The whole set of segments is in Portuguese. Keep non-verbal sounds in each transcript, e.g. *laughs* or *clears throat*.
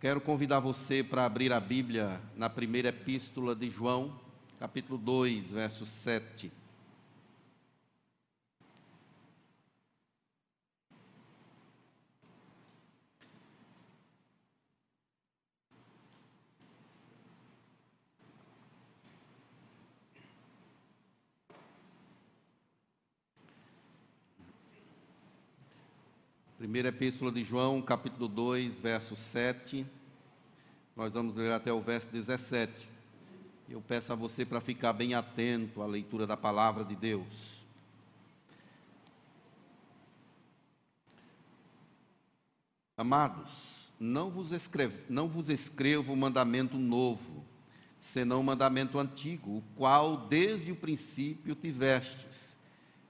Quero convidar você para abrir a Bíblia na primeira epístola de João, capítulo 2, verso 7. Primeira Epístola de João, capítulo 2, verso 7. Nós vamos ler até o verso 17. Eu peço a você para ficar bem atento à leitura da palavra de Deus. Amados, não vos, escrevo, não vos escrevo mandamento novo, senão mandamento antigo, o qual desde o princípio tivestes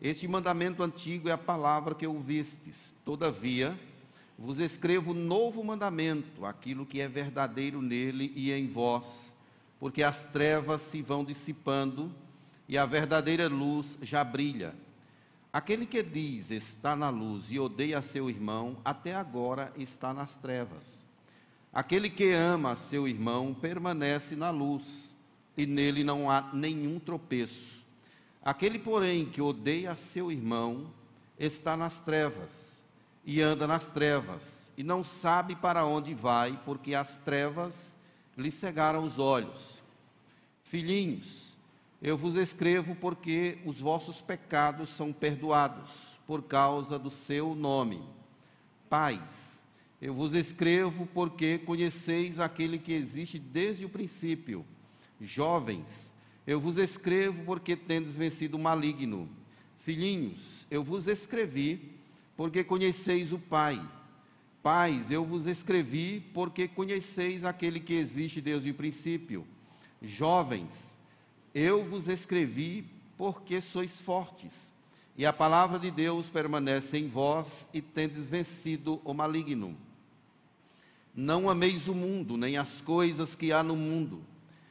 este mandamento antigo é a palavra que ouvistes. Todavia, vos escrevo novo mandamento, aquilo que é verdadeiro nele e em vós, porque as trevas se vão dissipando e a verdadeira luz já brilha. Aquele que diz está na luz e odeia seu irmão, até agora está nas trevas. Aquele que ama seu irmão permanece na luz, e nele não há nenhum tropeço. Aquele, porém, que odeia seu irmão, está nas trevas, e anda nas trevas, e não sabe para onde vai, porque as trevas lhe cegaram os olhos. Filhinhos, eu vos escrevo porque os vossos pecados são perdoados, por causa do seu nome. Pais, eu vos escrevo porque conheceis aquele que existe desde o princípio. Jovens, eu vos escrevo porque tendes vencido o maligno. Filhinhos, eu vos escrevi porque conheceis o Pai. Pais, eu vos escrevi porque conheceis aquele que existe desde o princípio. Jovens, eu vos escrevi porque sois fortes, e a palavra de Deus permanece em vós e tendes vencido o maligno. Não ameis o mundo, nem as coisas que há no mundo.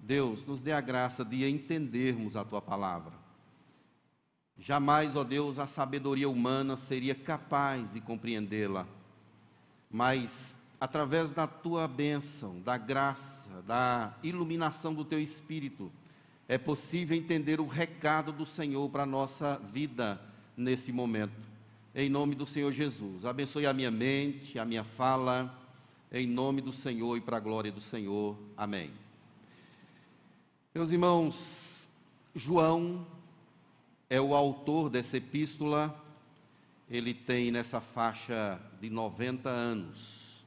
Deus, nos dê a graça de entendermos a tua palavra. Jamais, ó Deus, a sabedoria humana seria capaz de compreendê-la, mas através da tua bênção, da graça, da iluminação do teu espírito, é possível entender o recado do Senhor para a nossa vida nesse momento. Em nome do Senhor Jesus, abençoe a minha mente, a minha fala, em nome do Senhor e para a glória do Senhor. Amém. Meus irmãos, João é o autor dessa epístola, ele tem nessa faixa de 90 anos.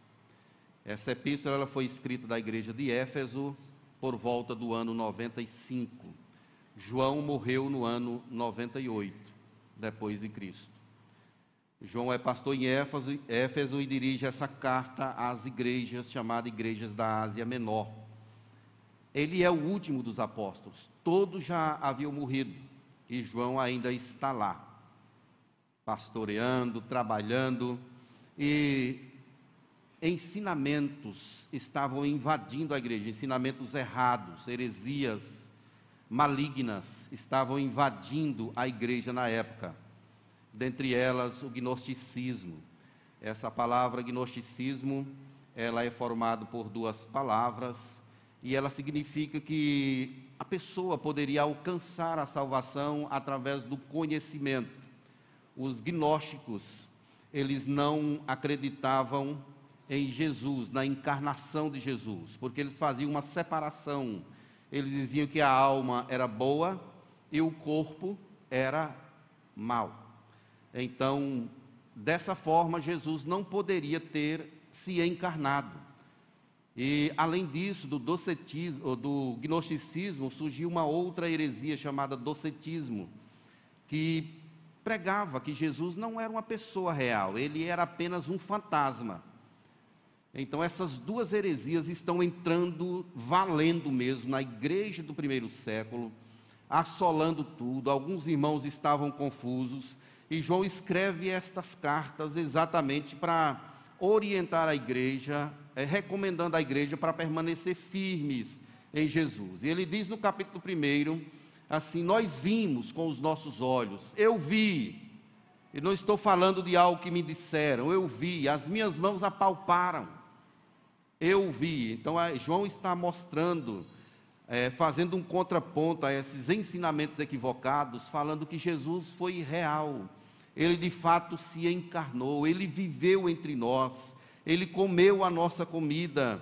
Essa epístola ela foi escrita da igreja de Éfeso por volta do ano 95. João morreu no ano 98 depois de Cristo. João é pastor em Éfeso, Éfeso e dirige essa carta às igrejas chamadas igrejas da Ásia Menor ele é o último dos apóstolos. Todos já haviam morrido e João ainda está lá, pastoreando, trabalhando e ensinamentos estavam invadindo a igreja, ensinamentos errados, heresias malignas estavam invadindo a igreja na época. Dentre elas, o gnosticismo. Essa palavra gnosticismo, ela é formada por duas palavras, e ela significa que a pessoa poderia alcançar a salvação através do conhecimento. Os gnósticos, eles não acreditavam em Jesus, na encarnação de Jesus, porque eles faziam uma separação. Eles diziam que a alma era boa e o corpo era mau. Então, dessa forma, Jesus não poderia ter se encarnado. E além disso, do docetismo, do gnosticismo, surgiu uma outra heresia chamada docetismo, que pregava que Jesus não era uma pessoa real, ele era apenas um fantasma. Então, essas duas heresias estão entrando, valendo mesmo, na igreja do primeiro século, assolando tudo. Alguns irmãos estavam confusos, e João escreve estas cartas exatamente para orientar a igreja, é, recomendando à igreja para permanecer firmes em Jesus. E ele diz no capítulo 1, assim: Nós vimos com os nossos olhos, eu vi, e não estou falando de algo que me disseram, eu vi, as minhas mãos apalparam eu vi. Então, João está mostrando, é, fazendo um contraponto a esses ensinamentos equivocados, falando que Jesus foi real. Ele de fato se encarnou, ele viveu entre nós, ele comeu a nossa comida,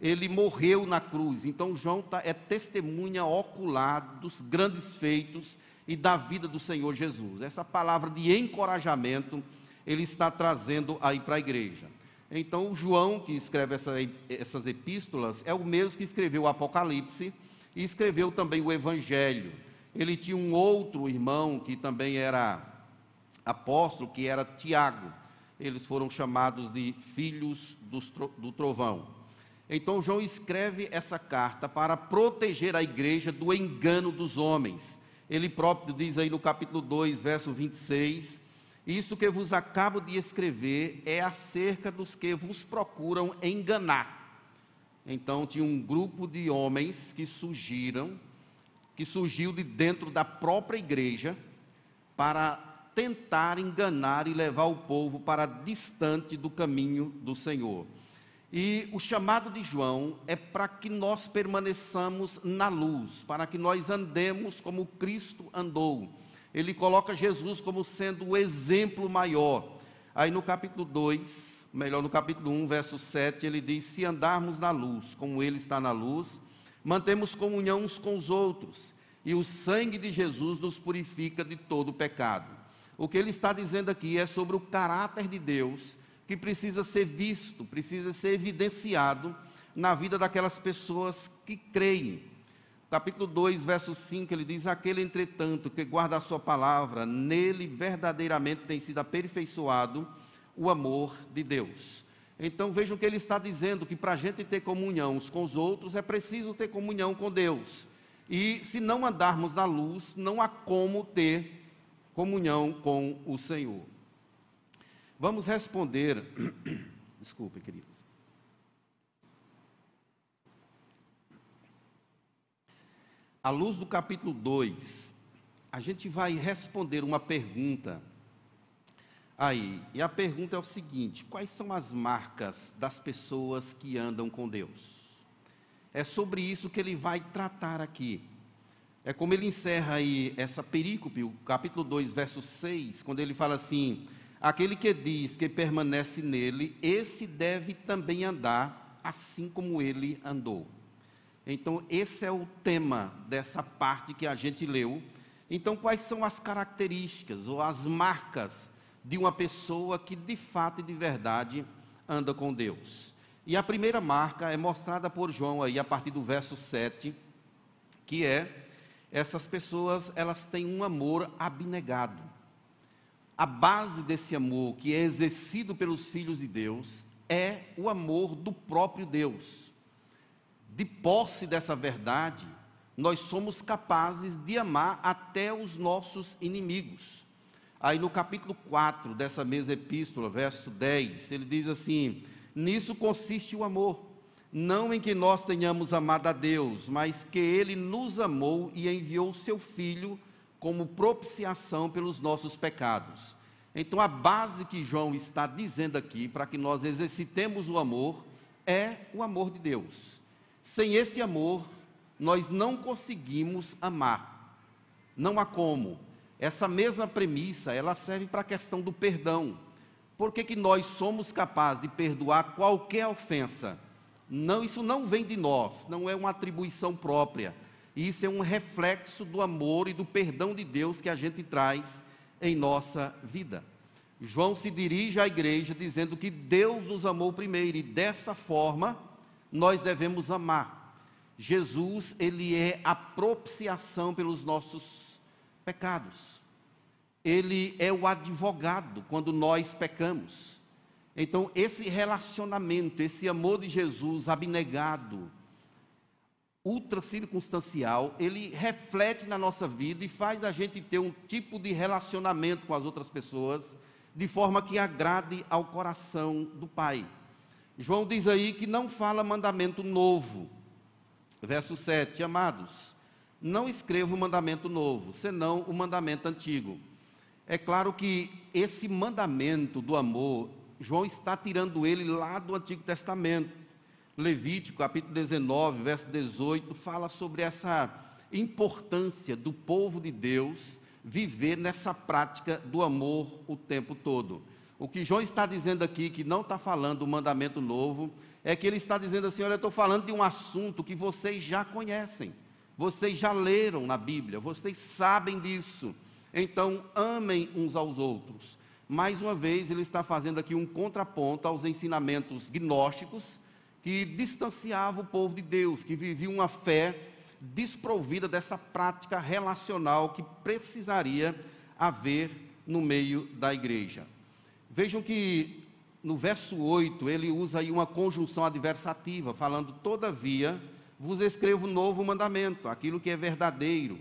ele morreu na cruz. Então, João tá, é testemunha ocular dos grandes feitos e da vida do Senhor Jesus. Essa palavra de encorajamento ele está trazendo aí para a igreja. Então, João, que escreve essa, essas epístolas, é o mesmo que escreveu o Apocalipse e escreveu também o Evangelho. Ele tinha um outro irmão que também era apóstolo, que era Tiago. Eles foram chamados de filhos do trovão. Então, João escreve essa carta para proteger a igreja do engano dos homens. Ele próprio diz aí no capítulo 2, verso 26 isso que vos acabo de escrever é acerca dos que vos procuram enganar. Então tinha um grupo de homens que surgiram, que surgiu de dentro da própria igreja para tentar enganar e levar o povo para distante do caminho do Senhor. E o chamado de João é para que nós permaneçamos na luz, para que nós andemos como Cristo andou ele coloca Jesus como sendo o exemplo maior. Aí no capítulo 2, melhor, no capítulo 1, verso 7, ele diz: Se andarmos na luz, como ele está na luz, mantemos comunhão uns com os outros, e o sangue de Jesus nos purifica de todo pecado. O que ele está dizendo aqui é sobre o caráter de Deus que precisa ser visto, precisa ser evidenciado na vida daquelas pessoas que creem capítulo 2, verso 5, ele diz: Aquele, entretanto, que guarda a sua palavra, nele verdadeiramente tem sido aperfeiçoado o amor de Deus. Então vejam que ele está dizendo que para a gente ter comunhão uns com os outros é preciso ter comunhão com Deus. E se não andarmos na luz, não há como ter comunhão com o Senhor. Vamos responder. *clears throat* Desculpe, queridos. à luz do capítulo 2, a gente vai responder uma pergunta aí. E a pergunta é o seguinte: quais são as marcas das pessoas que andam com Deus? É sobre isso que ele vai tratar aqui. É como ele encerra aí essa perícope, o capítulo 2, verso 6, quando ele fala assim: Aquele que diz que permanece nele, esse deve também andar assim como ele andou. Então, esse é o tema dessa parte que a gente leu. Então, quais são as características ou as marcas de uma pessoa que de fato e de verdade anda com Deus? E a primeira marca é mostrada por João aí a partir do verso 7, que é essas pessoas, elas têm um amor abnegado. A base desse amor que é exercido pelos filhos de Deus é o amor do próprio Deus de posse dessa verdade, nós somos capazes de amar até os nossos inimigos. Aí no capítulo 4 dessa mesma epístola, verso 10, ele diz assim: Nisso consiste o amor, não em que nós tenhamos amado a Deus, mas que Ele nos amou e enviou o Seu Filho como propiciação pelos nossos pecados. Então a base que João está dizendo aqui, para que nós exercitemos o amor, é o amor de Deus. Sem esse amor, nós não conseguimos amar. Não há como. Essa mesma premissa, ela serve para a questão do perdão. Por que, que nós somos capazes de perdoar qualquer ofensa? Não, isso não vem de nós, não é uma atribuição própria. Isso é um reflexo do amor e do perdão de Deus que a gente traz em nossa vida. João se dirige à igreja dizendo que Deus nos amou primeiro e dessa forma nós devemos amar. Jesus, ele é a propiciação pelos nossos pecados. Ele é o advogado quando nós pecamos. Então, esse relacionamento, esse amor de Jesus abnegado, ultra circunstancial, ele reflete na nossa vida e faz a gente ter um tipo de relacionamento com as outras pessoas de forma que agrade ao coração do Pai. João diz aí que não fala mandamento novo. Verso 7, amados, não escrevo mandamento novo, senão o mandamento antigo. É claro que esse mandamento do amor, João está tirando ele lá do Antigo Testamento. Levítico, capítulo 19, verso 18, fala sobre essa importância do povo de Deus viver nessa prática do amor o tempo todo. O que João está dizendo aqui, que não está falando do mandamento novo, é que ele está dizendo assim: olha, eu estou falando de um assunto que vocês já conhecem, vocês já leram na Bíblia, vocês sabem disso. Então, amem uns aos outros. Mais uma vez, ele está fazendo aqui um contraponto aos ensinamentos gnósticos que distanciavam o povo de Deus, que viviam uma fé desprovida dessa prática relacional que precisaria haver no meio da igreja. Vejam que no verso 8 ele usa aí uma conjunção adversativa, falando: Todavia vos escrevo novo mandamento, aquilo que é verdadeiro,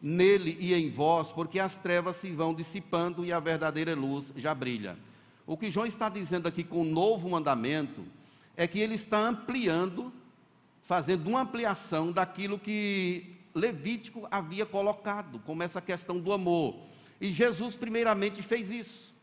nele e em vós, porque as trevas se vão dissipando e a verdadeira luz já brilha. O que João está dizendo aqui com o novo mandamento é que ele está ampliando, fazendo uma ampliação daquilo que Levítico havia colocado, como essa questão do amor. E Jesus, primeiramente, fez isso.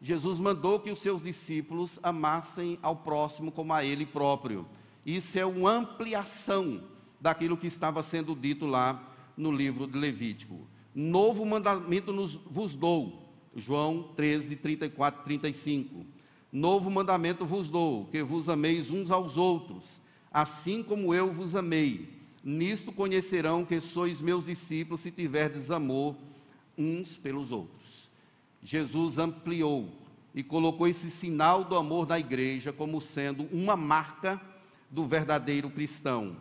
Jesus mandou que os seus discípulos amassem ao próximo como a ele próprio. Isso é uma ampliação daquilo que estava sendo dito lá no livro de Levítico. Novo mandamento nos, vos dou. João 13, 34, 35. Novo mandamento vos dou, que vos ameis uns aos outros, assim como eu vos amei. Nisto conhecerão que sois meus discípulos se tiverdes amor uns pelos outros. Jesus ampliou e colocou esse sinal do amor da igreja como sendo uma marca do verdadeiro cristão.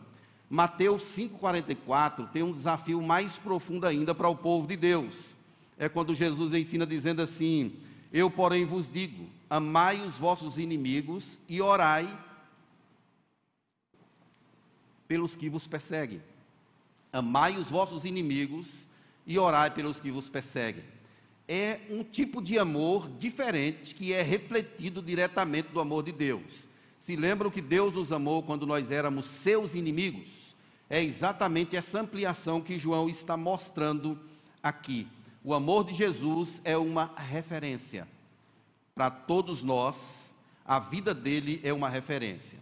Mateus 5,44 tem um desafio mais profundo ainda para o povo de Deus. É quando Jesus ensina dizendo assim: Eu, porém, vos digo: amai os vossos inimigos e orai pelos que vos perseguem. Amai os vossos inimigos e orai pelos que vos perseguem. É um tipo de amor diferente que é refletido diretamente do amor de Deus. Se lembram que Deus nos amou quando nós éramos seus inimigos? É exatamente essa ampliação que João está mostrando aqui. O amor de Jesus é uma referência para todos nós, a vida dele é uma referência.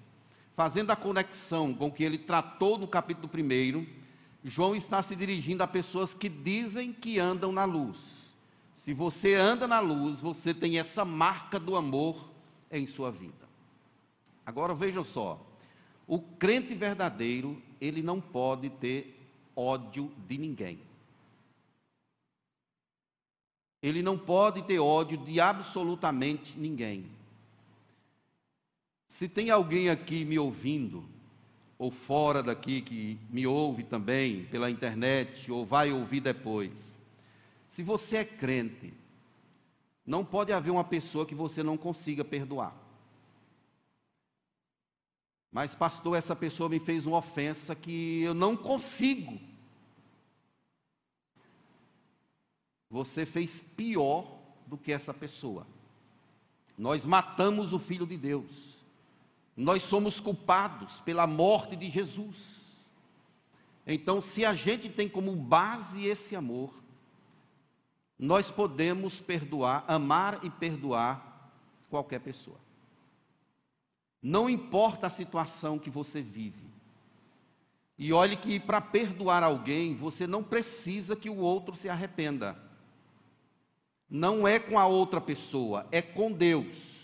Fazendo a conexão com o que ele tratou no capítulo 1, João está se dirigindo a pessoas que dizem que andam na luz. Se você anda na luz, você tem essa marca do amor em sua vida. Agora vejam só, o crente verdadeiro, ele não pode ter ódio de ninguém. Ele não pode ter ódio de absolutamente ninguém. Se tem alguém aqui me ouvindo, ou fora daqui que me ouve também pela internet, ou vai ouvir depois, se você é crente, não pode haver uma pessoa que você não consiga perdoar. Mas, pastor, essa pessoa me fez uma ofensa que eu não consigo. Você fez pior do que essa pessoa. Nós matamos o Filho de Deus. Nós somos culpados pela morte de Jesus. Então, se a gente tem como base esse amor, nós podemos perdoar, amar e perdoar qualquer pessoa. Não importa a situação que você vive. E olhe que para perdoar alguém, você não precisa que o outro se arrependa. Não é com a outra pessoa, é com Deus.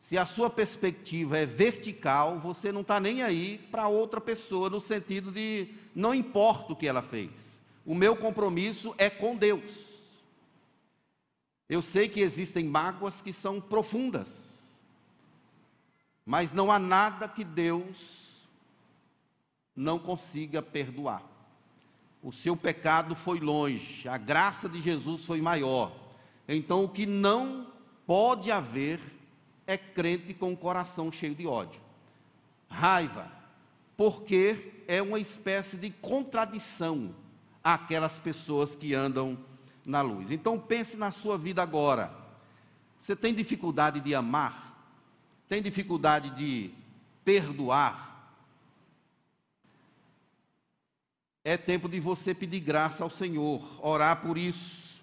Se a sua perspectiva é vertical, você não está nem aí para outra pessoa, no sentido de não importa o que ela fez. O meu compromisso é com Deus. Eu sei que existem mágoas que são profundas. Mas não há nada que Deus não consiga perdoar. O seu pecado foi longe, a graça de Jesus foi maior. Então, o que não pode haver é crente com o coração cheio de ódio. Raiva, porque é uma espécie de contradição àquelas pessoas que andam na luz. Então pense na sua vida agora. Você tem dificuldade de amar? Tem dificuldade de perdoar? É tempo de você pedir graça ao Senhor, orar por isso,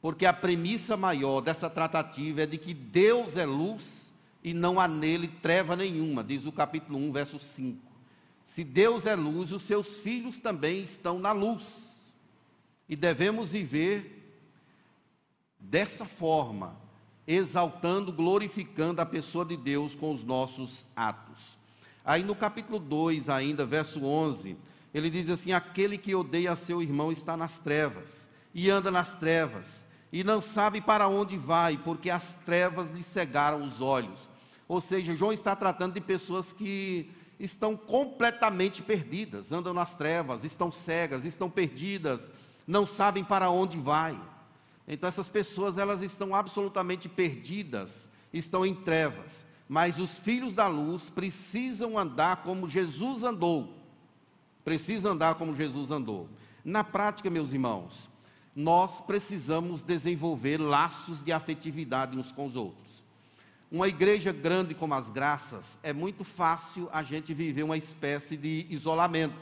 porque a premissa maior dessa tratativa é de que Deus é luz e não há nele treva nenhuma, diz o capítulo 1, verso 5. Se Deus é luz, os seus filhos também estão na luz. E devemos viver dessa forma, exaltando, glorificando a pessoa de Deus com os nossos atos. Aí no capítulo 2, ainda, verso 11, ele diz assim: Aquele que odeia seu irmão está nas trevas, e anda nas trevas, e não sabe para onde vai, porque as trevas lhe cegaram os olhos. Ou seja, João está tratando de pessoas que estão completamente perdidas, andam nas trevas, estão cegas, estão perdidas, não sabem para onde vai. Então essas pessoas elas estão absolutamente perdidas, estão em trevas. Mas os filhos da luz precisam andar como Jesus andou. Precisam andar como Jesus andou. Na prática, meus irmãos, nós precisamos desenvolver laços de afetividade uns com os outros. Uma igreja grande como as graças, é muito fácil a gente viver uma espécie de isolamento.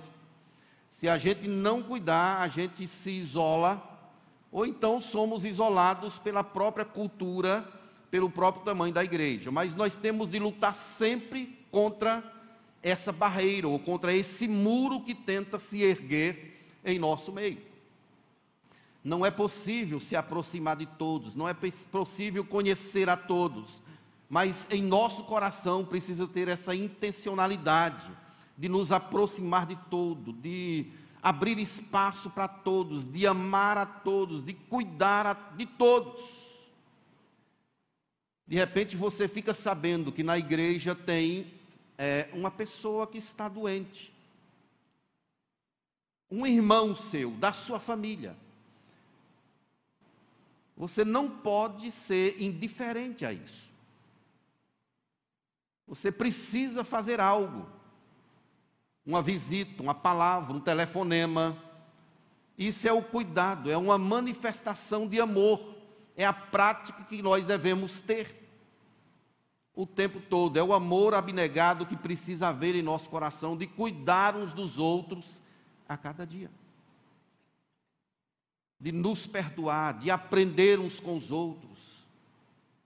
Se a gente não cuidar, a gente se isola ou então somos isolados pela própria cultura, pelo próprio tamanho da igreja. Mas nós temos de lutar sempre contra essa barreira, ou contra esse muro que tenta se erguer em nosso meio. Não é possível se aproximar de todos, não é possível conhecer a todos, mas em nosso coração precisa ter essa intencionalidade de nos aproximar de todo, de abrir espaço para todos, de amar a todos, de cuidar de todos. De repente você fica sabendo que na igreja tem é, uma pessoa que está doente, um irmão seu, da sua família. Você não pode ser indiferente a isso. Você precisa fazer algo uma visita, uma palavra, um telefonema. Isso é o cuidado, é uma manifestação de amor, é a prática que nós devemos ter o tempo todo. É o amor abnegado que precisa haver em nosso coração de cuidar uns dos outros a cada dia. De nos perdoar, de aprender uns com os outros,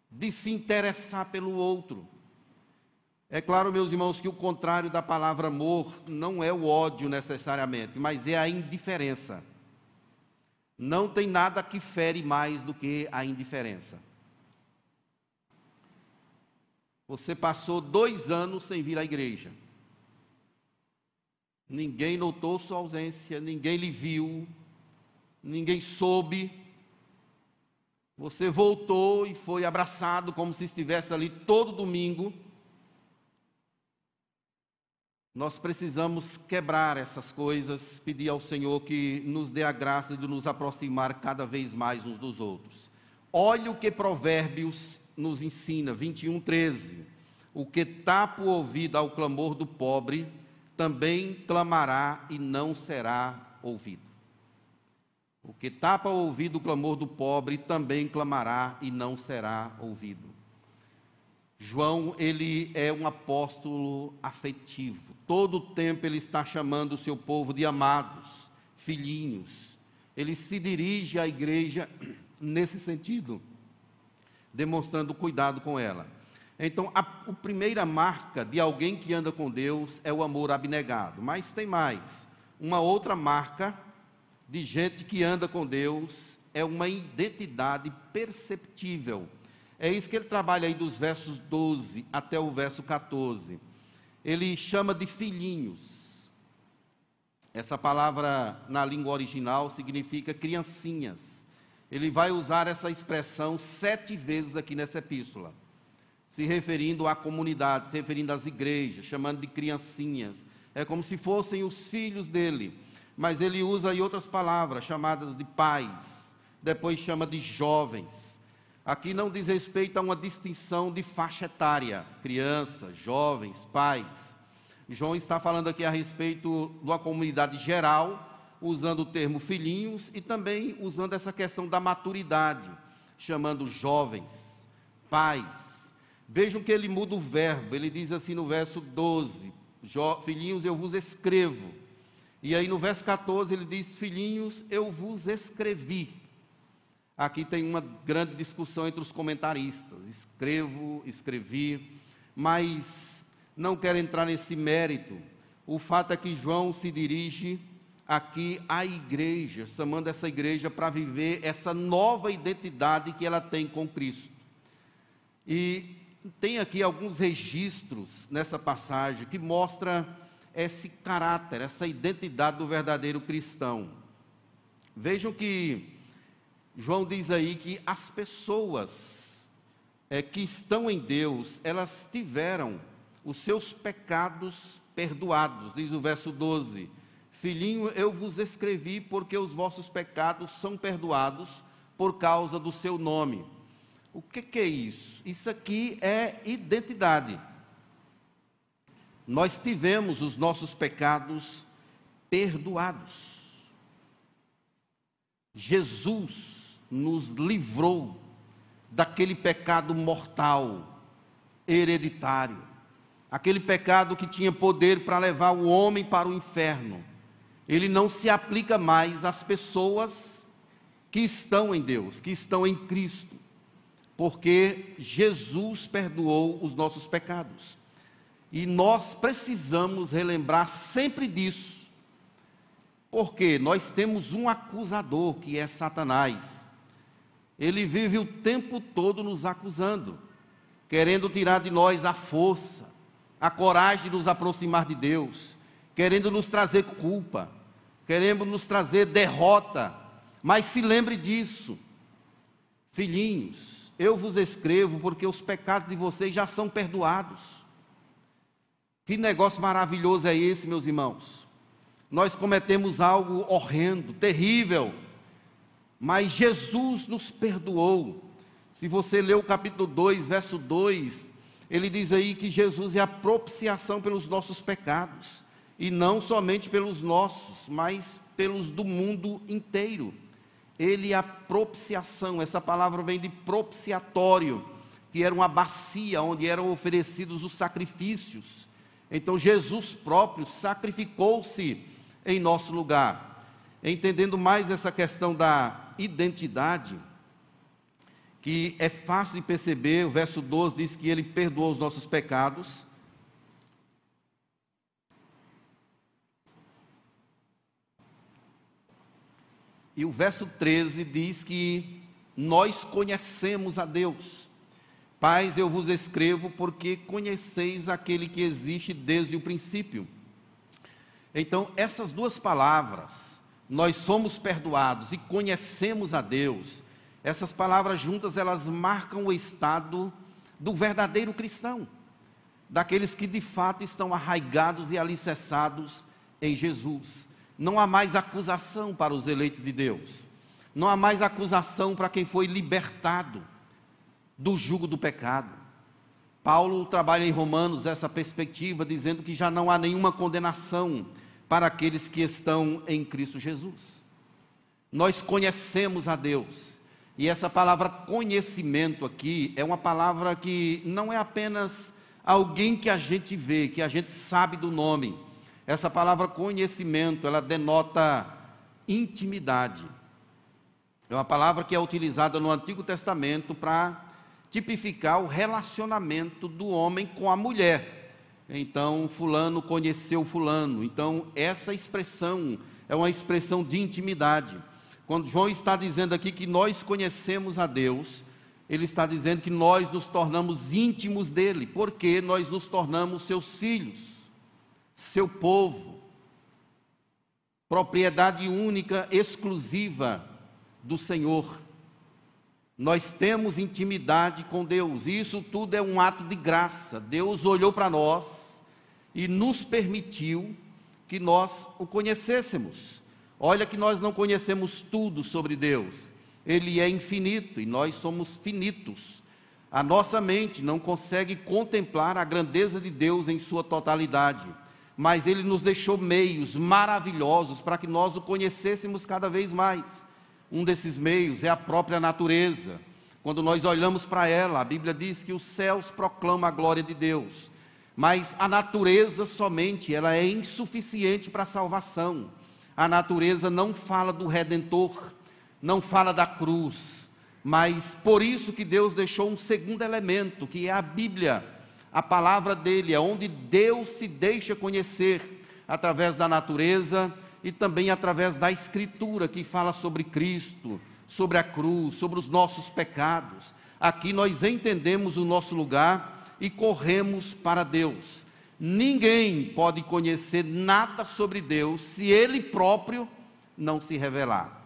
de se interessar pelo outro. É claro, meus irmãos, que o contrário da palavra amor não é o ódio necessariamente, mas é a indiferença. Não tem nada que fere mais do que a indiferença. Você passou dois anos sem vir à igreja. Ninguém notou sua ausência, ninguém lhe viu, ninguém soube. Você voltou e foi abraçado como se estivesse ali todo domingo nós precisamos quebrar essas coisas, pedir ao Senhor que nos dê a graça de nos aproximar cada vez mais uns dos outros. Olhe o que Provérbios nos ensina, 21, 13. O que tapa o ouvido ao clamor do pobre, também clamará e não será ouvido. O que tapa o ouvido o clamor do pobre, também clamará e não será ouvido. João, ele é um apóstolo afetivo. Todo o tempo ele está chamando o seu povo de amados, filhinhos. Ele se dirige à igreja nesse sentido, demonstrando cuidado com ela. Então, a, a primeira marca de alguém que anda com Deus é o amor abnegado. Mas tem mais. Uma outra marca de gente que anda com Deus é uma identidade perceptível é isso que ele trabalha aí dos versos 12 até o verso 14. Ele chama de filhinhos. Essa palavra na língua original significa criancinhas. Ele vai usar essa expressão sete vezes aqui nessa epístola, se referindo à comunidade, se referindo às igrejas, chamando de criancinhas. É como se fossem os filhos dele. Mas ele usa aí outras palavras, chamadas de pais, depois chama de jovens Aqui não diz respeito a uma distinção de faixa etária, crianças, jovens, pais. João está falando aqui a respeito de uma comunidade geral, usando o termo filhinhos e também usando essa questão da maturidade, chamando jovens, pais. Vejam que ele muda o verbo, ele diz assim no verso 12: Filhinhos, eu vos escrevo. E aí no verso 14 ele diz: Filhinhos, eu vos escrevi. Aqui tem uma grande discussão entre os comentaristas: escrevo, escrevi, mas não quero entrar nesse mérito. O fato é que João se dirige aqui à igreja, chamando essa igreja para viver essa nova identidade que ela tem com Cristo. E tem aqui alguns registros nessa passagem que mostra esse caráter, essa identidade do verdadeiro cristão. Vejam que João diz aí que as pessoas é, que estão em Deus, elas tiveram os seus pecados perdoados, diz o verso 12 Filhinho, eu vos escrevi porque os vossos pecados são perdoados por causa do seu nome. O que, que é isso? Isso aqui é identidade. Nós tivemos os nossos pecados perdoados. Jesus nos livrou daquele pecado mortal, hereditário, aquele pecado que tinha poder para levar o homem para o inferno ele não se aplica mais às pessoas que estão em Deus, que estão em Cristo, porque Jesus perdoou os nossos pecados. E nós precisamos relembrar sempre disso, porque nós temos um acusador que é Satanás. Ele vive o tempo todo nos acusando, querendo tirar de nós a força, a coragem de nos aproximar de Deus querendo nos trazer culpa, querendo nos trazer derrota. Mas se lembre disso, filhinhos, eu vos escrevo porque os pecados de vocês já são perdoados. Que negócio maravilhoso é esse, meus irmãos? Nós cometemos algo horrendo, terrível, mas Jesus nos perdoou. Se você ler o capítulo 2, verso 2, ele diz aí que Jesus é a propiciação pelos nossos pecados e não somente pelos nossos, mas pelos do mundo inteiro. Ele é a propiciação, essa palavra vem de propiciatório, que era uma bacia onde eram oferecidos os sacrifícios. Então Jesus próprio sacrificou-se em nosso lugar. Entendendo mais essa questão da identidade, que é fácil de perceber, o verso 12 diz que ele perdoou os nossos pecados E o verso 13 diz que nós conhecemos a Deus. Pais, eu vos escrevo porque conheceis aquele que existe desde o princípio. Então, essas duas palavras, nós somos perdoados e conhecemos a Deus, essas palavras juntas, elas marcam o estado do verdadeiro cristão, daqueles que de fato estão arraigados e alicerçados em Jesus. Não há mais acusação para os eleitos de Deus. Não há mais acusação para quem foi libertado do jugo do pecado. Paulo trabalha em Romanos essa perspectiva, dizendo que já não há nenhuma condenação para aqueles que estão em Cristo Jesus. Nós conhecemos a Deus. E essa palavra conhecimento aqui é uma palavra que não é apenas alguém que a gente vê, que a gente sabe do nome essa palavra conhecimento, ela denota intimidade. É uma palavra que é utilizada no Antigo Testamento para tipificar o relacionamento do homem com a mulher. Então, fulano conheceu fulano. Então, essa expressão é uma expressão de intimidade. Quando João está dizendo aqui que nós conhecemos a Deus, ele está dizendo que nós nos tornamos íntimos dele, porque nós nos tornamos seus filhos seu povo, propriedade única, exclusiva do Senhor. Nós temos intimidade com Deus, e isso tudo é um ato de graça. Deus olhou para nós e nos permitiu que nós o conhecêssemos. Olha que nós não conhecemos tudo sobre Deus, Ele é infinito e nós somos finitos. A nossa mente não consegue contemplar a grandeza de Deus em sua totalidade, mas Ele nos deixou meios maravilhosos para que nós o conhecêssemos cada vez mais. Um desses meios é a própria natureza. Quando nós olhamos para ela, a Bíblia diz que os céus proclamam a glória de Deus, mas a natureza somente, ela é insuficiente para a salvação. A natureza não fala do redentor, não fala da cruz, mas por isso que Deus deixou um segundo elemento, que é a Bíblia, a palavra dele, é onde Deus se deixa conhecer através da natureza e também através da escritura que fala sobre Cristo, sobre a cruz, sobre os nossos pecados. Aqui nós entendemos o nosso lugar e corremos para Deus. Ninguém pode conhecer nada sobre Deus se ele próprio não se revelar.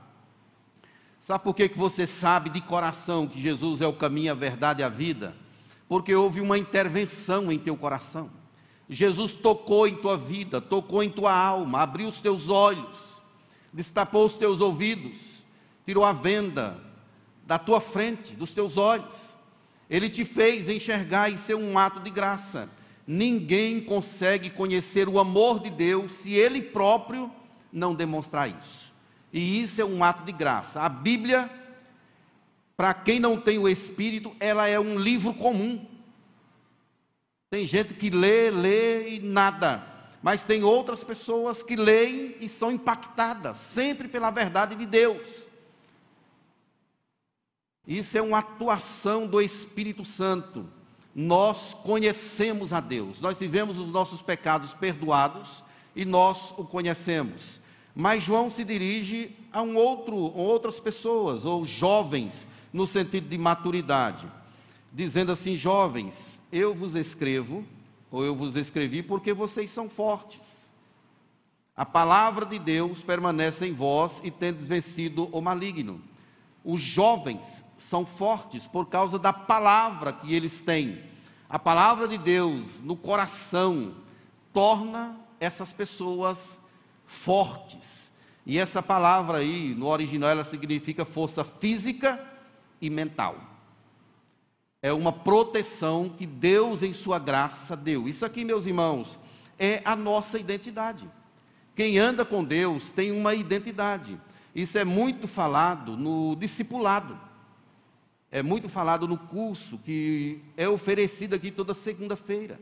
Sabe por que, que você sabe de coração que Jesus é o caminho, a verdade e a vida? Porque houve uma intervenção em teu coração. Jesus tocou em tua vida, tocou em tua alma, abriu os teus olhos, destapou os teus ouvidos, tirou a venda da tua frente, dos teus olhos. Ele te fez enxergar e ser um ato de graça. Ninguém consegue conhecer o amor de Deus se ele próprio não demonstrar isso. E isso é um ato de graça. A Bíblia, para quem não tem o Espírito, ela é um livro comum. Tem gente que lê, lê e nada. Mas tem outras pessoas que leem e são impactadas sempre pela verdade de Deus. Isso é uma atuação do Espírito Santo nós conhecemos a Deus, nós vivemos os nossos pecados perdoados e nós o conhecemos. Mas João se dirige a um outro, outras pessoas, ou jovens, no sentido de maturidade, dizendo assim: jovens, eu vos escrevo, ou eu vos escrevi porque vocês são fortes. A palavra de Deus permanece em vós e tendes vencido o maligno. Os jovens são fortes por causa da palavra que eles têm. A palavra de Deus no coração torna essas pessoas fortes. E essa palavra aí, no original, ela significa força física e mental. É uma proteção que Deus, em Sua graça, deu. Isso aqui, meus irmãos, é a nossa identidade. Quem anda com Deus tem uma identidade. Isso é muito falado no discipulado é muito falado no curso que é oferecido aqui toda segunda-feira.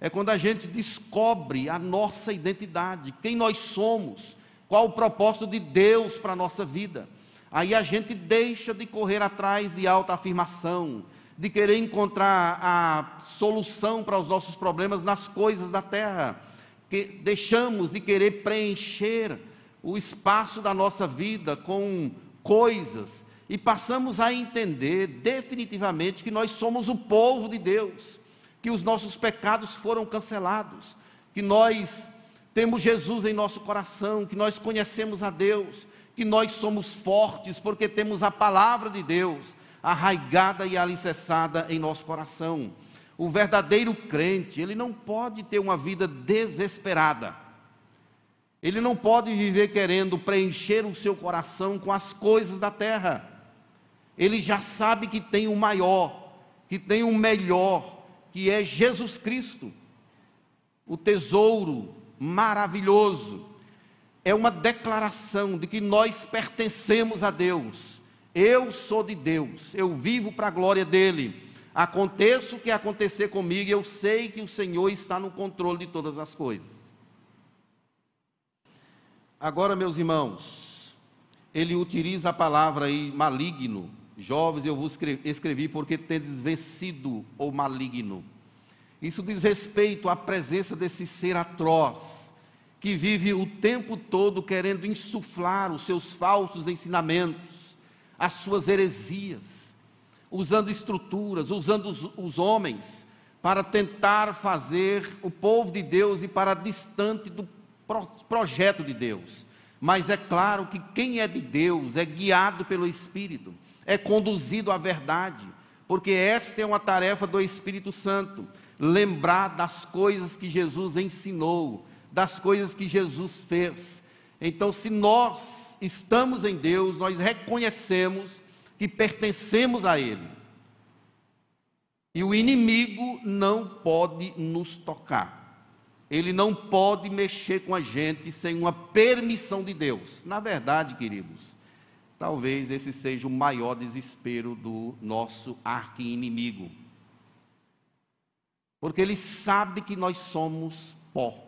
É quando a gente descobre a nossa identidade, quem nós somos, qual o propósito de Deus para a nossa vida. Aí a gente deixa de correr atrás de autoafirmação, de querer encontrar a solução para os nossos problemas nas coisas da terra. Que deixamos de querer preencher o espaço da nossa vida com coisas e passamos a entender definitivamente que nós somos o povo de Deus, que os nossos pecados foram cancelados, que nós temos Jesus em nosso coração, que nós conhecemos a Deus, que nós somos fortes porque temos a palavra de Deus arraigada e alicerçada em nosso coração. O verdadeiro crente, ele não pode ter uma vida desesperada. Ele não pode viver querendo preencher o seu coração com as coisas da terra ele já sabe que tem o maior, que tem o melhor, que é Jesus Cristo, o tesouro maravilhoso. É uma declaração de que nós pertencemos a Deus. Eu sou de Deus, eu vivo para a glória dele. Aconteça o que acontecer comigo, eu sei que o Senhor está no controle de todas as coisas. Agora, meus irmãos, ele utiliza a palavra aí maligno Jovens, eu vos escrevi porque tendes vencido o maligno. Isso diz respeito à presença desse ser atroz, que vive o tempo todo querendo insuflar os seus falsos ensinamentos, as suas heresias, usando estruturas, usando os, os homens para tentar fazer o povo de Deus e para distante do pro, projeto de Deus. Mas é claro que quem é de Deus é guiado pelo Espírito é conduzido à verdade, porque esta é uma tarefa do Espírito Santo, lembrar das coisas que Jesus ensinou, das coisas que Jesus fez. Então, se nós estamos em Deus, nós reconhecemos que pertencemos a Ele. E o inimigo não pode nos tocar. Ele não pode mexer com a gente sem uma permissão de Deus. Na verdade, queridos, talvez esse seja o maior desespero do nosso arqui-inimigo. Porque ele sabe que nós somos pó.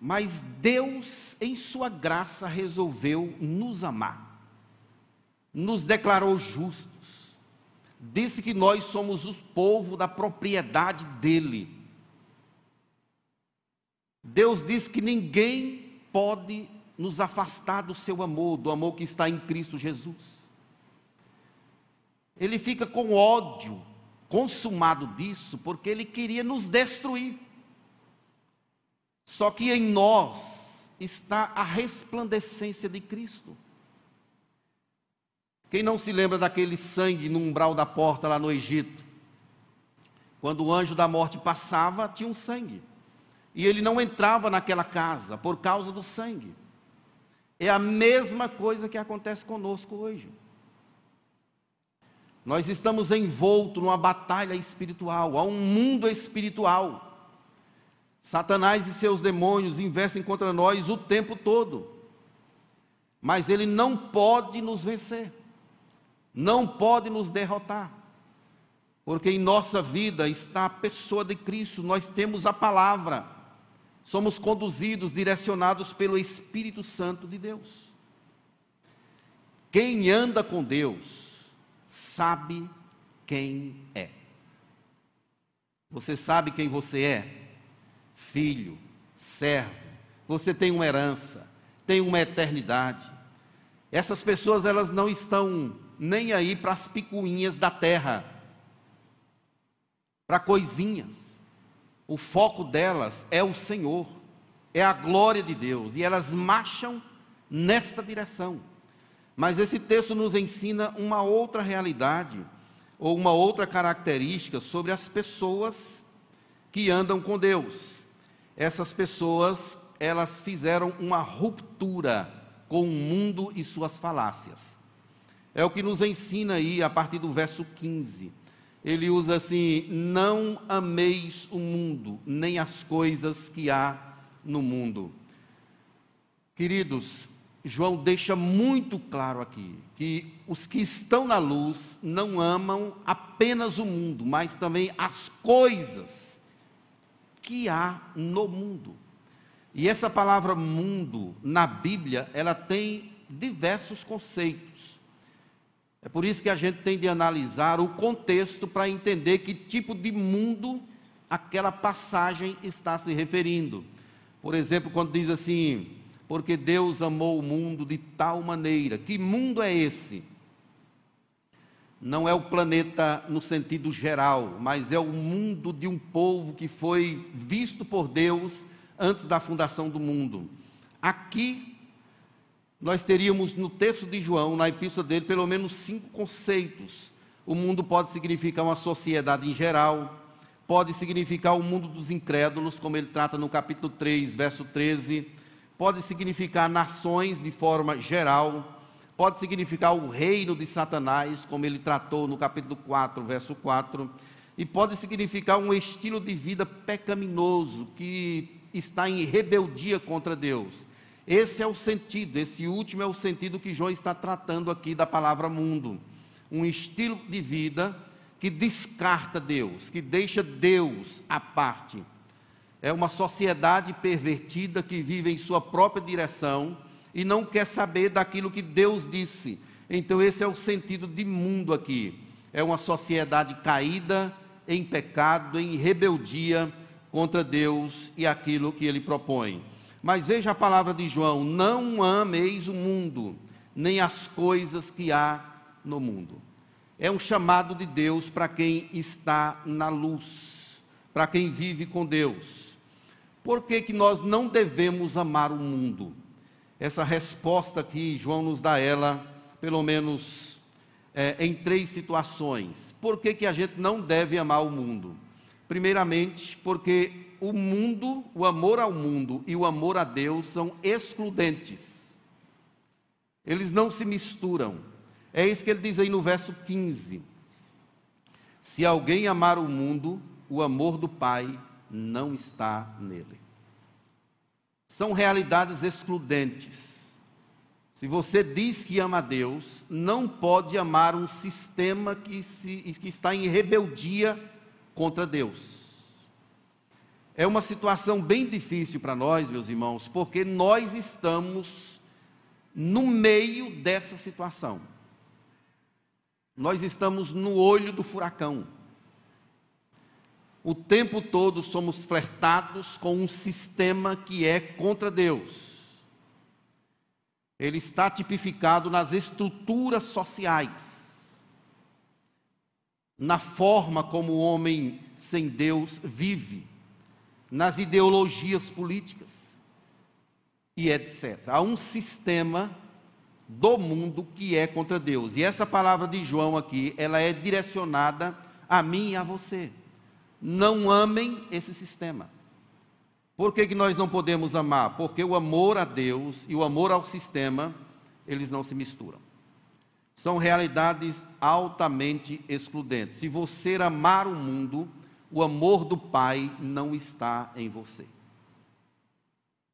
Mas Deus, em Sua graça, resolveu nos amar, nos declarou justos, disse que nós somos o povo da propriedade dEle. Deus diz que ninguém pode nos afastar do seu amor, do amor que está em Cristo Jesus. Ele fica com ódio consumado disso, porque ele queria nos destruir. Só que em nós está a resplandecência de Cristo. Quem não se lembra daquele sangue no umbral da porta lá no Egito? Quando o anjo da morte passava, tinha um sangue. E ele não entrava naquela casa por causa do sangue. É a mesma coisa que acontece conosco hoje. Nós estamos envoltos numa batalha espiritual, há um mundo espiritual Satanás e seus demônios investem contra nós o tempo todo. Mas ele não pode nos vencer. Não pode nos derrotar. Porque em nossa vida está a pessoa de Cristo, nós temos a palavra. Somos conduzidos, direcionados pelo Espírito Santo de Deus. Quem anda com Deus sabe quem é. Você sabe quem você é? Filho, servo, você tem uma herança, tem uma eternidade. Essas pessoas elas não estão nem aí para as picuinhas da terra, para coisinhas. O foco delas é o Senhor, é a glória de Deus, e elas marcham nesta direção. Mas esse texto nos ensina uma outra realidade, ou uma outra característica sobre as pessoas que andam com Deus essas pessoas, elas fizeram uma ruptura com o mundo e suas falácias. É o que nos ensina aí a partir do verso 15. Ele usa assim: Não ameis o mundo, nem as coisas que há no mundo. Queridos, João deixa muito claro aqui que os que estão na luz não amam apenas o mundo, mas também as coisas que há no mundo. E essa palavra mundo na Bíblia, ela tem diversos conceitos. É por isso que a gente tem de analisar o contexto para entender que tipo de mundo aquela passagem está se referindo. Por exemplo, quando diz assim: porque Deus amou o mundo de tal maneira. Que mundo é esse? Não é o planeta no sentido geral, mas é o mundo de um povo que foi visto por Deus antes da fundação do mundo. Aqui, nós teríamos no texto de João, na epístola dele, pelo menos cinco conceitos. O mundo pode significar uma sociedade em geral, pode significar o mundo dos incrédulos, como ele trata no capítulo 3, verso 13, pode significar nações de forma geral pode significar o reino de Satanás, como ele tratou no capítulo 4, verso 4, e pode significar um estilo de vida pecaminoso que está em rebeldia contra Deus. Esse é o sentido, esse último é o sentido que João está tratando aqui da palavra mundo. Um estilo de vida que descarta Deus, que deixa Deus à parte. É uma sociedade pervertida que vive em sua própria direção e não quer saber daquilo que Deus disse. Então, esse é o sentido de mundo aqui. É uma sociedade caída em pecado, em rebeldia contra Deus e aquilo que ele propõe. Mas veja a palavra de João: não ameis o mundo, nem as coisas que há no mundo. É um chamado de Deus para quem está na luz, para quem vive com Deus. Por que, que nós não devemos amar o mundo? Essa resposta aqui, João nos dá ela, pelo menos é, em três situações. Por que, que a gente não deve amar o mundo? Primeiramente, porque o mundo, o amor ao mundo e o amor a Deus são excludentes. Eles não se misturam. É isso que ele diz aí no verso 15. Se alguém amar o mundo, o amor do Pai não está nele. São realidades excludentes. Se você diz que ama a Deus, não pode amar um sistema que, se, que está em rebeldia contra Deus. É uma situação bem difícil para nós, meus irmãos, porque nós estamos no meio dessa situação. Nós estamos no olho do furacão. O tempo todo somos flertados com um sistema que é contra Deus. Ele está tipificado nas estruturas sociais, na forma como o homem sem Deus vive, nas ideologias políticas e etc. Há um sistema do mundo que é contra Deus. E essa palavra de João aqui, ela é direcionada a mim e a você. Não amem esse sistema. Por que, que nós não podemos amar? Porque o amor a Deus e o amor ao sistema, eles não se misturam. São realidades altamente excludentes. Se você amar o mundo, o amor do Pai não está em você.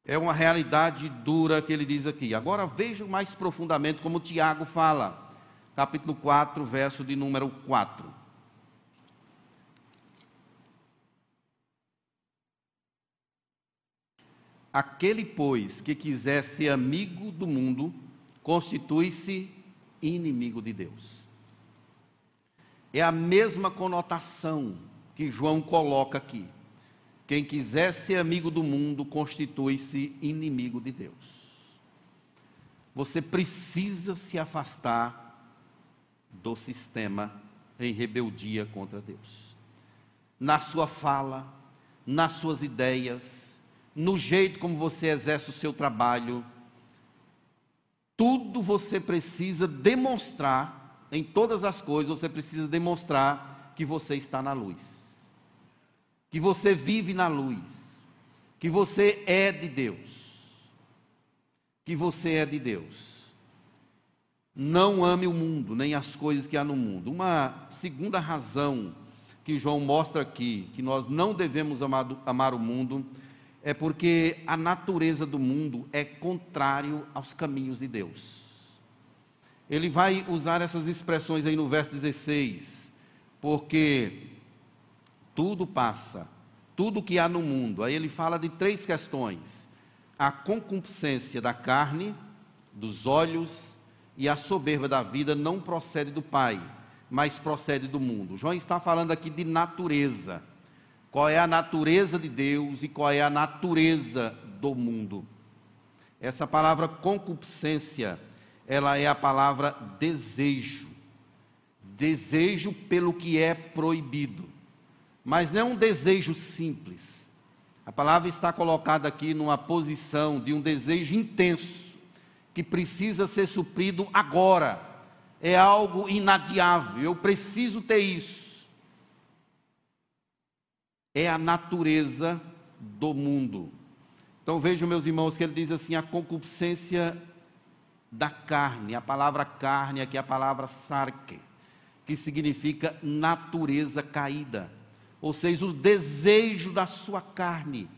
É uma realidade dura que ele diz aqui. Agora vejam mais profundamente como Tiago fala, capítulo 4, verso de número 4. Aquele, pois, que quiser ser amigo do mundo, constitui-se inimigo de Deus. É a mesma conotação que João coloca aqui. Quem quiser ser amigo do mundo constitui-se inimigo de Deus. Você precisa se afastar do sistema em rebeldia contra Deus. Na sua fala, nas suas ideias, no jeito como você exerce o seu trabalho, tudo você precisa demonstrar, em todas as coisas, você precisa demonstrar que você está na luz que você vive na luz, que você é de Deus. Que você é de Deus. Não ame o mundo, nem as coisas que há no mundo. Uma segunda razão que João mostra aqui, que nós não devemos amar, amar o mundo, é porque a natureza do mundo é contrário aos caminhos de Deus. Ele vai usar essas expressões aí no verso 16, porque tudo passa, tudo que há no mundo. Aí ele fala de três questões: a concupiscência da carne, dos olhos e a soberba da vida não procede do Pai, mas procede do mundo. João está falando aqui de natureza. Qual é a natureza de Deus e qual é a natureza do mundo? Essa palavra concupiscência, ela é a palavra desejo. Desejo pelo que é proibido mas não é um desejo simples. A palavra está colocada aqui numa posição de um desejo intenso, que precisa ser suprido agora. É algo inadiável, eu preciso ter isso. É a natureza do mundo. Então vejam, meus irmãos, que ele diz assim: a concupiscência da carne, a palavra carne aqui é a palavra sarque, que significa natureza caída ou seja, o desejo da sua carne.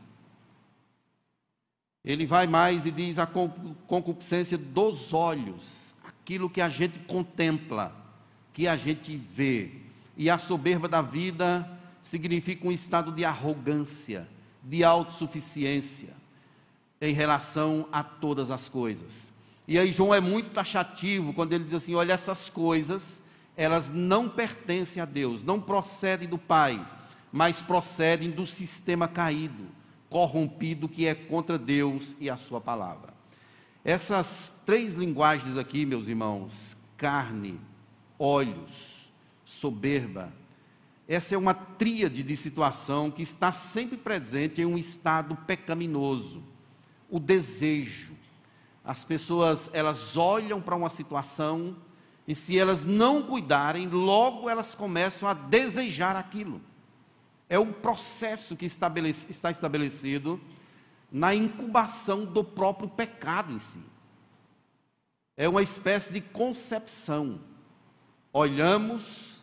Ele vai mais e diz a concupiscência dos olhos, aquilo que a gente contempla, que a gente vê. E a soberba da vida significa um estado de arrogância, de autossuficiência em relação a todas as coisas. E aí João é muito taxativo quando ele diz assim: olha, essas coisas, elas não pertencem a Deus, não procedem do Pai mas procedem do sistema caído, corrompido que é contra Deus e a Sua palavra. Essas três linguagens aqui, meus irmãos, carne, olhos, soberba, essa é uma tríade de situação que está sempre presente em um estado pecaminoso. O desejo. As pessoas, elas olham para uma situação e se elas não cuidarem, logo elas começam a desejar aquilo é um processo que estabelece, está estabelecido na incubação do próprio pecado em si. é uma espécie de concepção. Olhamos,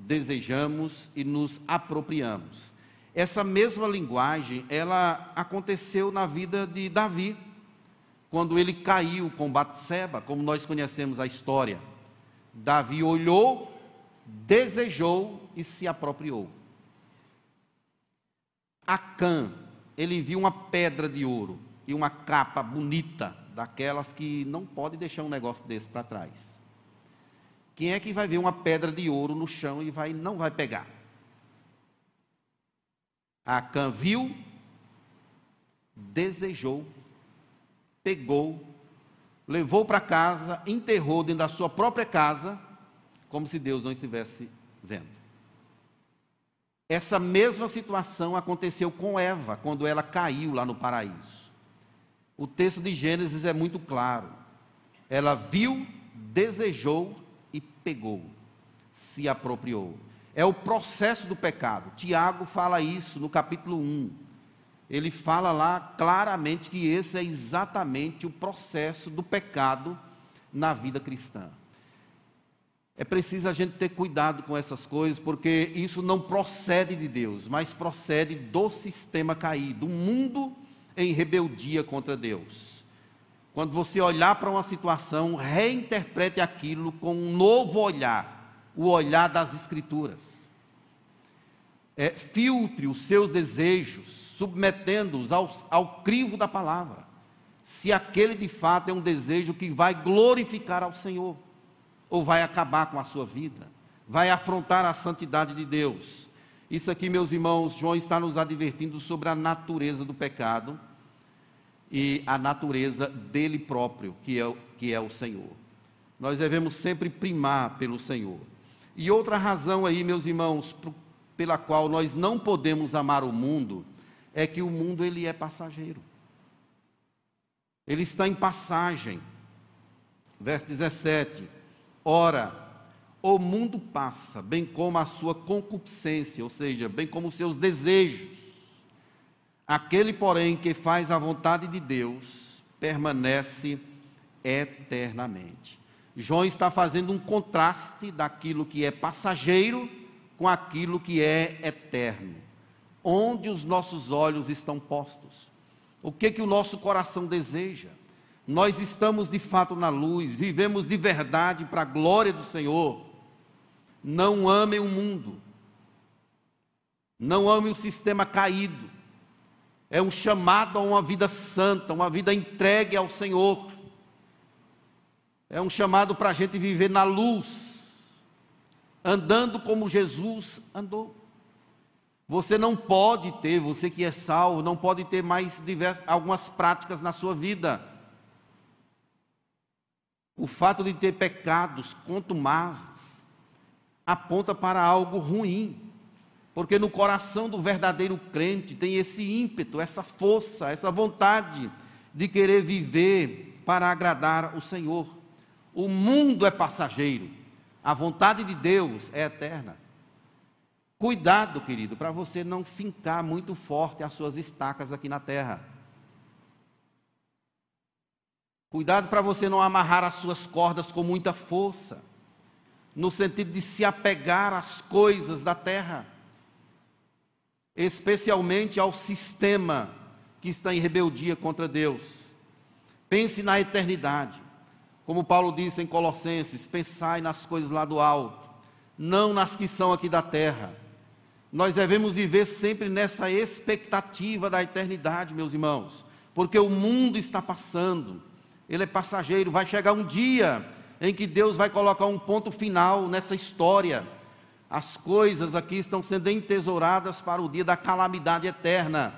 desejamos e nos apropriamos. Essa mesma linguagem, ela aconteceu na vida de Davi, quando ele caiu com Batseba, como nós conhecemos a história. Davi olhou, desejou e se apropriou. Acã, ele viu uma pedra de ouro e uma capa bonita daquelas que não pode deixar um negócio desse para trás. Quem é que vai ver uma pedra de ouro no chão e vai não vai pegar? Acã viu, desejou, pegou, levou para casa, enterrou dentro da sua própria casa, como se Deus não estivesse vendo. Essa mesma situação aconteceu com Eva, quando ela caiu lá no paraíso. O texto de Gênesis é muito claro. Ela viu, desejou pegou, se apropriou. É o processo do pecado. Tiago fala isso no capítulo 1. Ele fala lá claramente que esse é exatamente o processo do pecado na vida cristã. É preciso a gente ter cuidado com essas coisas, porque isso não procede de Deus, mas procede do sistema caído, do mundo em rebeldia contra Deus. Quando você olhar para uma situação, reinterprete aquilo com um novo olhar, o olhar das Escrituras. É, filtre os seus desejos, submetendo-os ao, ao crivo da palavra. Se aquele de fato é um desejo que vai glorificar ao Senhor, ou vai acabar com a sua vida, vai afrontar a santidade de Deus. Isso aqui, meus irmãos, João está nos advertindo sobre a natureza do pecado e a natureza dele próprio, que é, que é o Senhor. Nós devemos sempre primar pelo Senhor. E outra razão aí, meus irmãos, pela qual nós não podemos amar o mundo, é que o mundo ele é passageiro. Ele está em passagem. Verso 17. Ora, o mundo passa, bem como a sua concupiscência, ou seja, bem como os seus desejos. Aquele, porém, que faz a vontade de Deus, permanece eternamente. João está fazendo um contraste daquilo que é passageiro com aquilo que é eterno. Onde os nossos olhos estão postos? O que que o nosso coração deseja? Nós estamos de fato na luz, vivemos de verdade para a glória do Senhor. Não amem o mundo. Não amem o sistema caído é um chamado a uma vida santa, uma vida entregue ao Senhor. É um chamado para a gente viver na luz, andando como Jesus andou. Você não pode ter, você que é salvo, não pode ter mais algumas práticas na sua vida. O fato de ter pecados contumazes aponta para algo ruim. Porque no coração do verdadeiro crente tem esse ímpeto, essa força, essa vontade de querer viver para agradar o Senhor. O mundo é passageiro, a vontade de Deus é eterna. Cuidado, querido, para você não fincar muito forte as suas estacas aqui na terra. Cuidado para você não amarrar as suas cordas com muita força, no sentido de se apegar às coisas da terra especialmente ao sistema que está em rebeldia contra Deus. Pense na eternidade. Como Paulo disse em Colossenses: pensai nas coisas lá do alto, não nas que são aqui da terra. Nós devemos viver sempre nessa expectativa da eternidade, meus irmãos, porque o mundo está passando, ele é passageiro. Vai chegar um dia em que Deus vai colocar um ponto final nessa história as coisas aqui estão sendo entesouradas para o dia da calamidade eterna.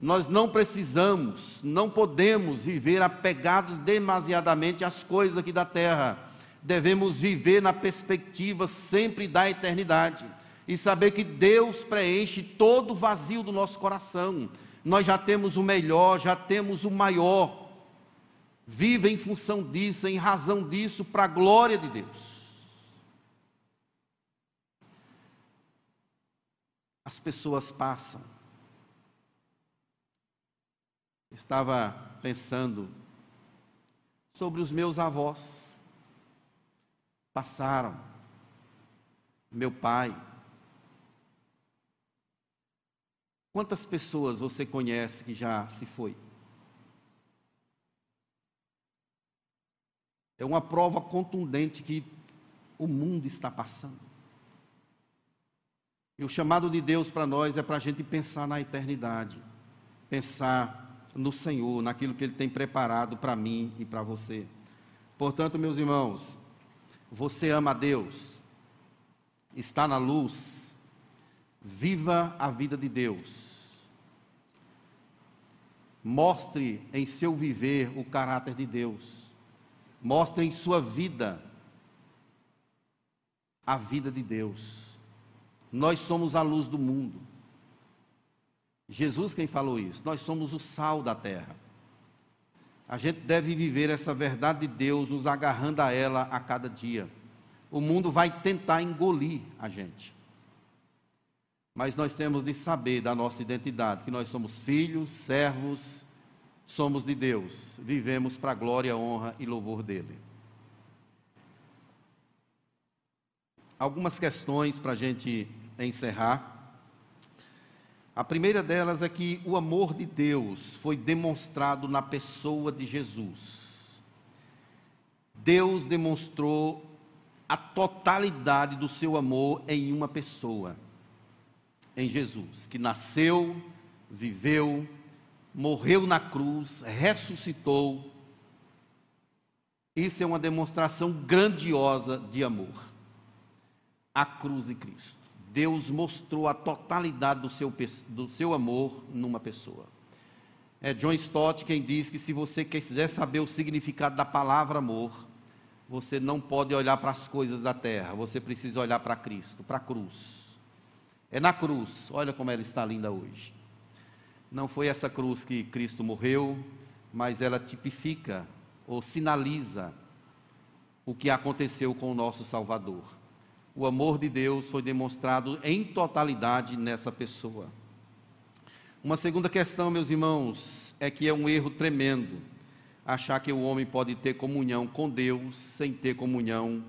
Nós não precisamos, não podemos viver apegados demasiadamente às coisas aqui da terra. Devemos viver na perspectiva sempre da eternidade e saber que Deus preenche todo o vazio do nosso coração. Nós já temos o melhor, já temos o maior. Viva em função disso, em razão disso, para a glória de Deus. As pessoas passam. Estava pensando sobre os meus avós. Passaram. Meu pai. Quantas pessoas você conhece que já se foi? É uma prova contundente que o mundo está passando. E o chamado de Deus para nós é para a gente pensar na eternidade, pensar no Senhor, naquilo que Ele tem preparado para mim e para você. Portanto, meus irmãos, você ama a Deus, está na luz, viva a vida de Deus. Mostre em seu viver o caráter de Deus. Mostre em sua vida a vida de Deus. Nós somos a luz do mundo. Jesus quem falou isso. Nós somos o sal da terra. A gente deve viver essa verdade de Deus, nos agarrando a ela a cada dia. O mundo vai tentar engolir a gente. Mas nós temos de saber da nossa identidade, que nós somos filhos, servos, somos de Deus, vivemos para a glória, honra e louvor dele. Algumas questões para a gente encerrar. A primeira delas é que o amor de Deus foi demonstrado na pessoa de Jesus. Deus demonstrou a totalidade do seu amor em uma pessoa, em Jesus, que nasceu, viveu, morreu na cruz, ressuscitou. Isso é uma demonstração grandiosa de amor. A cruz de Cristo. Deus mostrou a totalidade do seu, do seu amor numa pessoa. É John Stott quem diz que se você quiser saber o significado da palavra amor, você não pode olhar para as coisas da terra, você precisa olhar para Cristo, para a cruz. É na cruz, olha como ela está linda hoje. Não foi essa cruz que Cristo morreu, mas ela tipifica ou sinaliza o que aconteceu com o nosso Salvador o amor de Deus foi demonstrado em totalidade nessa pessoa. Uma segunda questão, meus irmãos, é que é um erro tremendo achar que o homem pode ter comunhão com Deus sem ter comunhão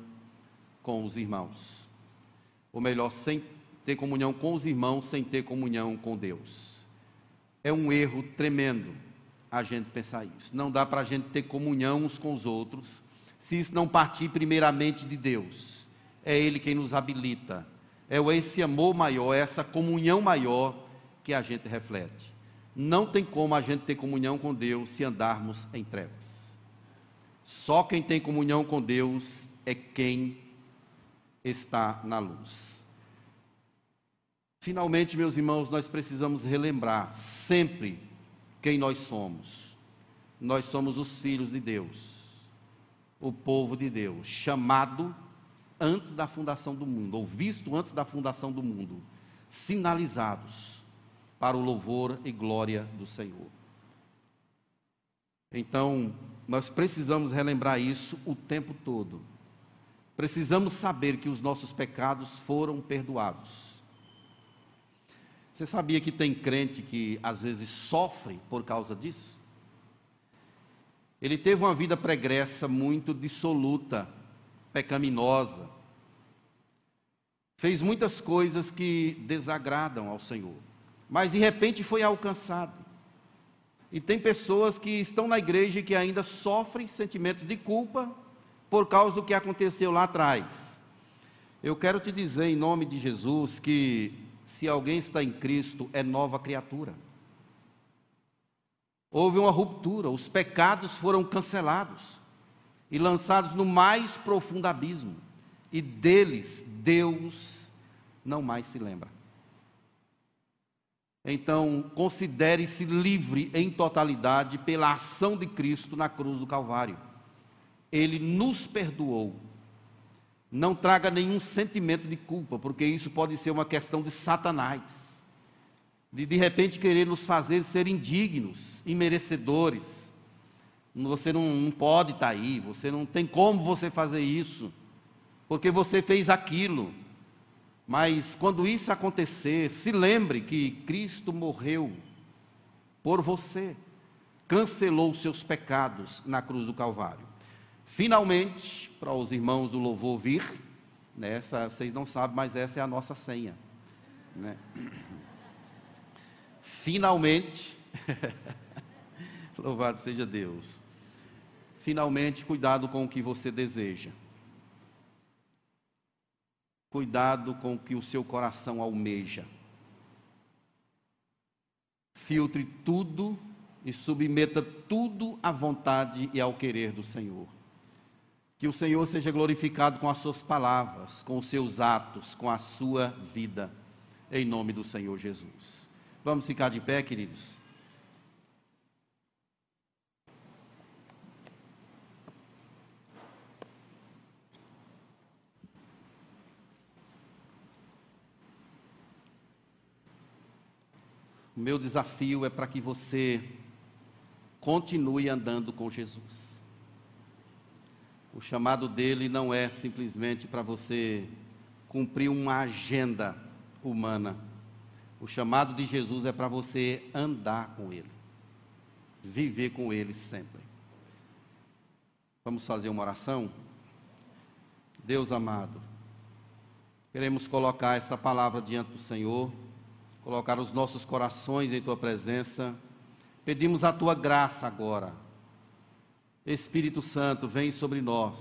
com os irmãos. Ou melhor, sem ter comunhão com os irmãos sem ter comunhão com Deus. É um erro tremendo a gente pensar isso. Não dá para a gente ter comunhão uns com os outros se isso não partir primeiramente de Deus é Ele quem nos habilita. É esse amor maior, é essa comunhão maior que a gente reflete. Não tem como a gente ter comunhão com Deus se andarmos em trevas. Só quem tem comunhão com Deus é quem está na luz. Finalmente, meus irmãos, nós precisamos relembrar sempre quem nós somos. Nós somos os filhos de Deus, o povo de Deus, chamado antes da fundação do mundo, ou visto antes da fundação do mundo, sinalizados para o louvor e glória do Senhor. Então, nós precisamos relembrar isso o tempo todo. Precisamos saber que os nossos pecados foram perdoados. Você sabia que tem crente que às vezes sofre por causa disso? Ele teve uma vida pregressa muito dissoluta, pecaminosa. Fez muitas coisas que desagradam ao Senhor, mas de repente foi alcançado. E tem pessoas que estão na igreja e que ainda sofrem sentimentos de culpa por causa do que aconteceu lá atrás. Eu quero te dizer em nome de Jesus que se alguém está em Cristo é nova criatura. Houve uma ruptura, os pecados foram cancelados e lançados no mais profundo abismo, e deles Deus não mais se lembra. Então, considere-se livre em totalidade pela ação de Cristo na cruz do Calvário. Ele nos perdoou. Não traga nenhum sentimento de culpa, porque isso pode ser uma questão de Satanás. De de repente querer nos fazer ser indignos, imerecedores você não, não pode estar tá aí, você não tem como você fazer isso, porque você fez aquilo. Mas quando isso acontecer, se lembre que Cristo morreu por você, cancelou os seus pecados na cruz do Calvário. Finalmente, para os irmãos do louvor vir, nessa, vocês não sabem, mas essa é a nossa senha. Né? Finalmente, *laughs* louvado seja Deus. Finalmente, cuidado com o que você deseja. Cuidado com o que o seu coração almeja. Filtre tudo e submeta tudo à vontade e ao querer do Senhor. Que o Senhor seja glorificado com as suas palavras, com os seus atos, com a sua vida, em nome do Senhor Jesus. Vamos ficar de pé, queridos? O meu desafio é para que você continue andando com Jesus. O chamado dele não é simplesmente para você cumprir uma agenda humana. O chamado de Jesus é para você andar com ele, viver com ele sempre. Vamos fazer uma oração? Deus amado, queremos colocar essa palavra diante do Senhor colocar os nossos corações em tua presença. Pedimos a tua graça agora. Espírito Santo, vem sobre nós.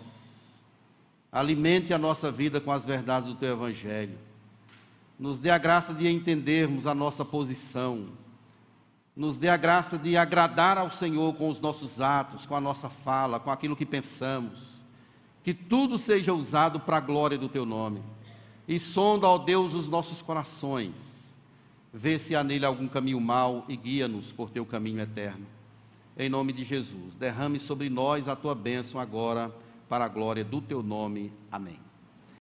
Alimente a nossa vida com as verdades do teu evangelho. Nos dê a graça de entendermos a nossa posição. Nos dê a graça de agradar ao Senhor com os nossos atos, com a nossa fala, com aquilo que pensamos. Que tudo seja usado para a glória do teu nome. E sonda, ó Deus, os nossos corações Vê se há nele algum caminho mau e guia-nos por teu caminho eterno. Em nome de Jesus, derrame sobre nós a tua bênção agora, para a glória do teu nome. Amém.